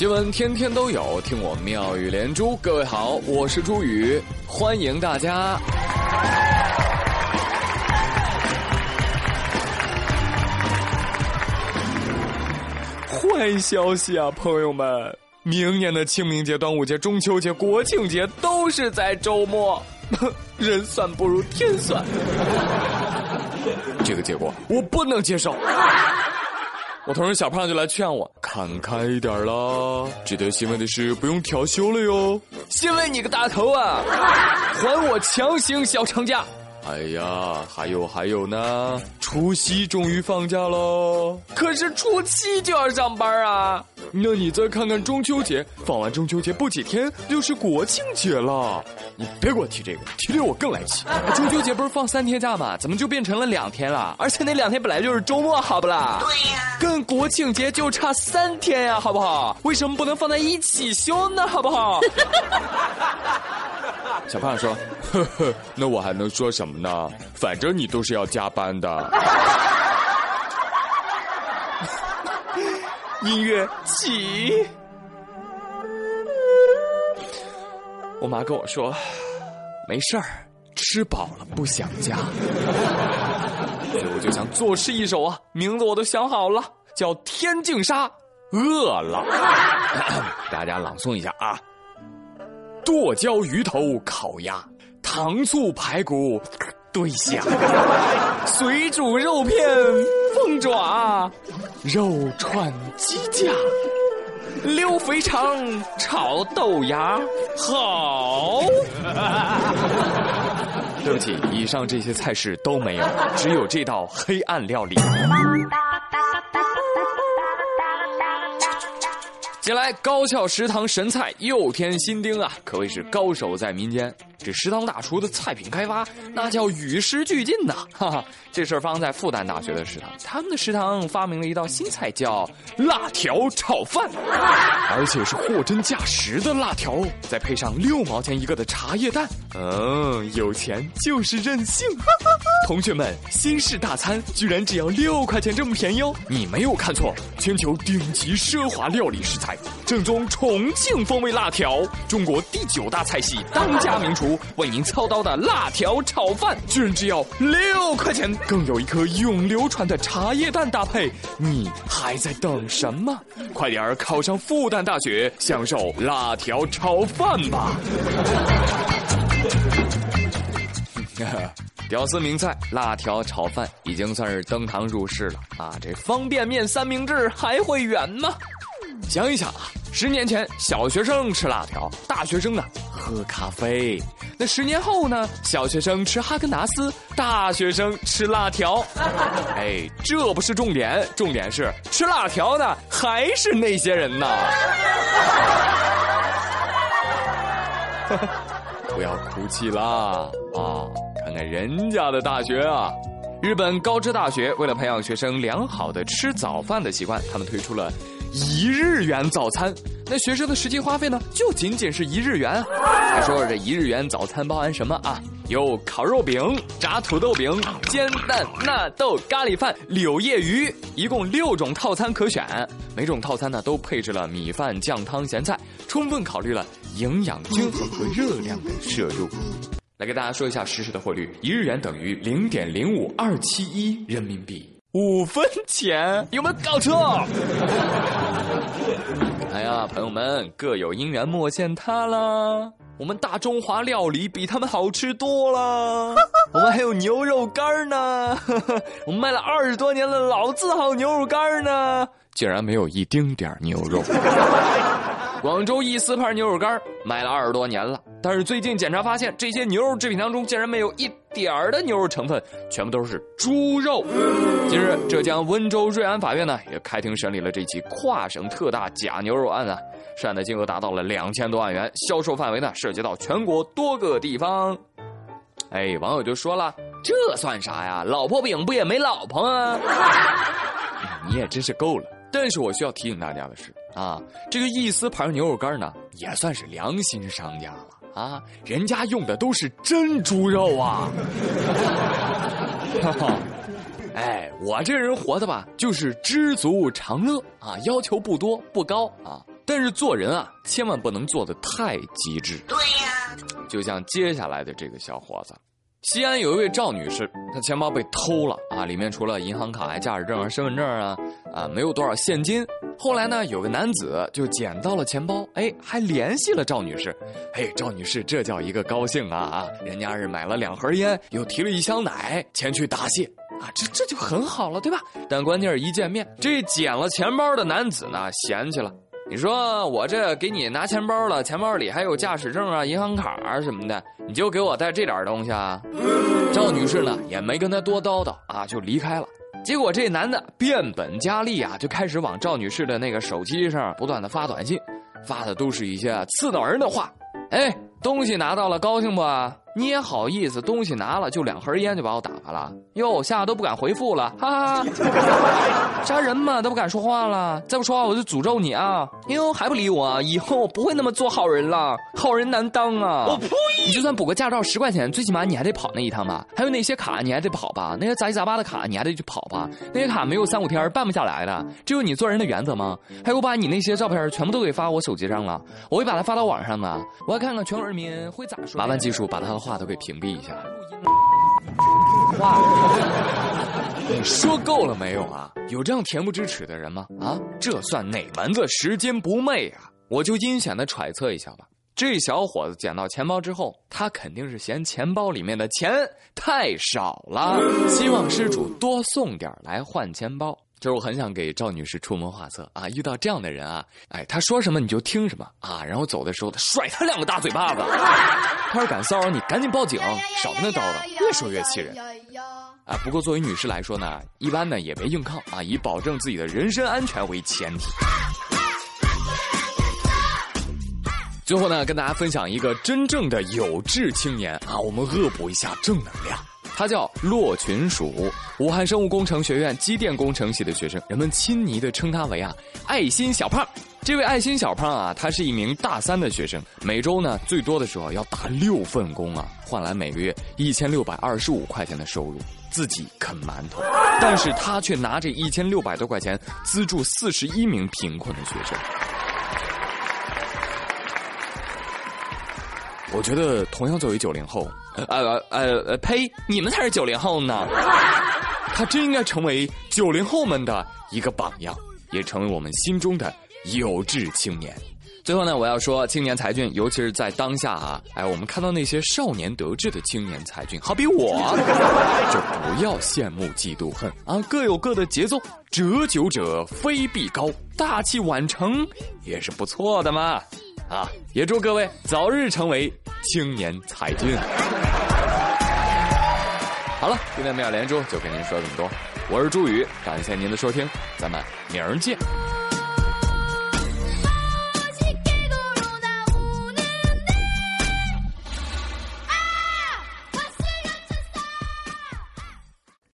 新闻天天都有，听我妙语连珠。各位好，我是朱宇，欢迎大家。坏消息啊，朋友们！明年的清明节、端午节、中秋节、国庆节都是在周末，人算不如天算。这个结果我不能接受。我同事小胖就来劝我看开一点啦。值得欣慰的是，不用调休了哟。欣慰你个大头啊！还我强行小长假。哎呀，还有还有呢，除夕终于放假喽。可是初七就要上班啊。那你再看看中秋节，放完中秋节不几天就是国庆节了。你别给我提这个，提这我更来气。中秋节不是放三天假吗？怎么就变成了两天了？而且那两天本来就是周末，好不啦？对呀，跟国庆节就差三天呀，好不好？为什么不能放在一起休呢？好不好？小胖说：“呵呵，那我还能说什么呢？反正你都是要加班的。”音乐起。我妈跟我说：“没事儿，吃饱了不想家。”所以我就想作诗一首啊，名字我都想好了，叫《天净沙》，饿了。大家朗诵一下啊。剁椒鱼头烤鸭，糖醋排骨对虾，水煮肉片凤爪，肉串鸡架，溜肥肠炒豆芽，好。对不起，以上这些菜式都没有，只有这道黑暗料理。接下来，高校食堂神菜又添新丁啊，可谓是高手在民间。这食堂大厨的菜品开发，那叫与时俱进呐！哈哈，这事儿发生在复旦大学的食堂，他们的食堂发明了一道新菜，叫辣条炒饭，而且是货真价实的辣条，再配上六毛钱一个的茶叶蛋。嗯，有钱就是任性。同学们，新式大餐居然只要六块钱这么便宜哦！你没有看错，全球顶级奢华料理食材，正宗重庆风味辣条，中国第九大菜系，当家名厨。为您操刀的辣条炒饭，居然只要六块钱，更有一颗永流传的茶叶蛋搭配，你还在等什么？快点儿考上复旦大学，享受辣条炒饭吧！屌丝名菜辣条炒饭已经算是登堂入室了啊！这方便面三明治还会远吗？想一想啊，十年前小学生吃辣条，大学生呢喝咖啡。那十年后呢？小学生吃哈根达斯，大学生吃辣条。哎，这不是重点，重点是吃辣条的还是那些人呢？不要哭泣啦！啊，看看人家的大学啊！日本高知大学为了培养学生良好的吃早饭的习惯，他们推出了。一日元早餐，那学生的实际花费呢？就仅仅是一日元。还说这一日元早餐包含什么啊？有烤肉饼、炸土豆饼、煎蛋、纳豆、咖喱饭、柳叶鱼，一共六种套餐可选。每种套餐呢都配置了米饭、酱汤、咸菜，充分考虑了营养均衡和热量的摄入。来给大家说一下实时的汇率：一日元等于零点零五二七一人民币。五分钱有没有搞错？哎呀，朋友们，各有因缘莫羡他啦。我们大中华料理比他们好吃多了。我们还有牛肉干呢，我们卖了二十多年的老字号牛肉干呢，竟然没有一丁点牛肉。广州一丝牌牛肉干卖了二十多年了，但是最近检查发现，这些牛肉制品当中竟然没有一点儿的牛肉成分，全部都是猪肉。近日，浙江温州瑞安法院呢也开庭审理了这起跨省特大假牛肉案啊，涉案的金额达到了两千多万元，销售范围呢涉及到全国多个地方。哎，网友就说了，这算啥呀？老婆饼不也没老婆啊？你也真是够了。但是我需要提醒大家的是啊，这个一丝牌牛肉干呢，也算是良心商家了啊，人家用的都是真猪肉啊。哈哈，哎，我这人活的吧，就是知足常乐啊，要求不多不高啊。但是做人啊，千万不能做的太极致。对呀，就像接下来的这个小伙子，西安有一位赵女士，她钱包被偷了啊，里面除了银行卡、驾驶证啊、身份证啊，啊，没有多少现金。后来呢，有个男子就捡到了钱包，哎，还联系了赵女士。嘿，赵女士，这叫一个高兴啊啊！人家是买了两盒烟，又提了一箱奶前去答谢啊，这这就很好了，对吧？但关键是一见面，这捡了钱包的男子呢，嫌弃了。你说我这给你拿钱包了，钱包里还有驾驶证啊、银行卡啊什么的，你就给我带这点东西啊？赵女士呢，也没跟他多叨叨啊，就离开了。结果这男的变本加厉啊，就开始往赵女士的那个手机上不断的发短信，发的都是一些刺挠人的话。哎，东西拿到了，高兴不？你也好意思，东西拿了就两盒烟就把我打发了？哟，吓得都不敢回复了，哈哈！杀人嘛都不敢说话了，再不说话我就诅咒你啊！哟，还不理我？以后我不会那么做好人了，好人难当啊！我呸！你就算补个驾照十块钱，最起码你还得跑那一趟吧？还有那些卡你还得跑吧？那些杂七杂八的卡你还得去跑吧？那些卡没有三五天办不下来的，这有你做人的原则吗？还有把你那些照片全部都给发我手机上了，我会把它发到网上的，我要看看全国人民会咋说。麻烦技术把他的话都给屏蔽一下。话，说够了没有啊？有这样恬不知耻的人吗？啊，这算哪门子拾金不昧啊？我就阴险的揣测一下吧。这小伙子捡到钱包之后，他肯定是嫌钱包里面的钱太少了，希望失主多送点来换钱包。就是我很想给赵女士出谋划策啊！遇到这样的人啊，哎，他说什么你就听什么啊！然后走的时候，甩他两个大嘴巴子。他要敢骚扰你，赶紧报警，少跟他叨叨，越说越气人。啊，不过作为女士来说呢，一般呢也别硬抗啊，以保证自己的人身安全为前提。最后呢，跟大家分享一个真正的有志青年啊，我们恶补一下正能量。他叫骆群鼠，武汉生物工程学院机电工程系的学生，人们亲昵的称他为啊“爱心小胖”。这位爱心小胖啊，他是一名大三的学生，每周呢最多的时候要打六份工啊，换来每个月一千六百二十五块钱的收入，自己啃馒头，但是他却拿着一千六百多块钱资助四十一名贫困的学生。我觉得，同样作为九零后，呃呃呃，呸！你们才是九零后呢。他真应该成为九零后们的一个榜样，也成为我们心中的有志青年。最后呢，我要说，青年才俊，尤其是在当下啊，哎，我们看到那些少年得志的青年才俊，好比我，就不要羡慕嫉妒恨啊，各有各的节奏，折九者非必高，大器晚成也是不错的嘛。啊！也祝各位早日成为青年才俊。好了，今天妙连珠就跟您说这么多。我是朱宇，感谢您的收听，咱们明儿见。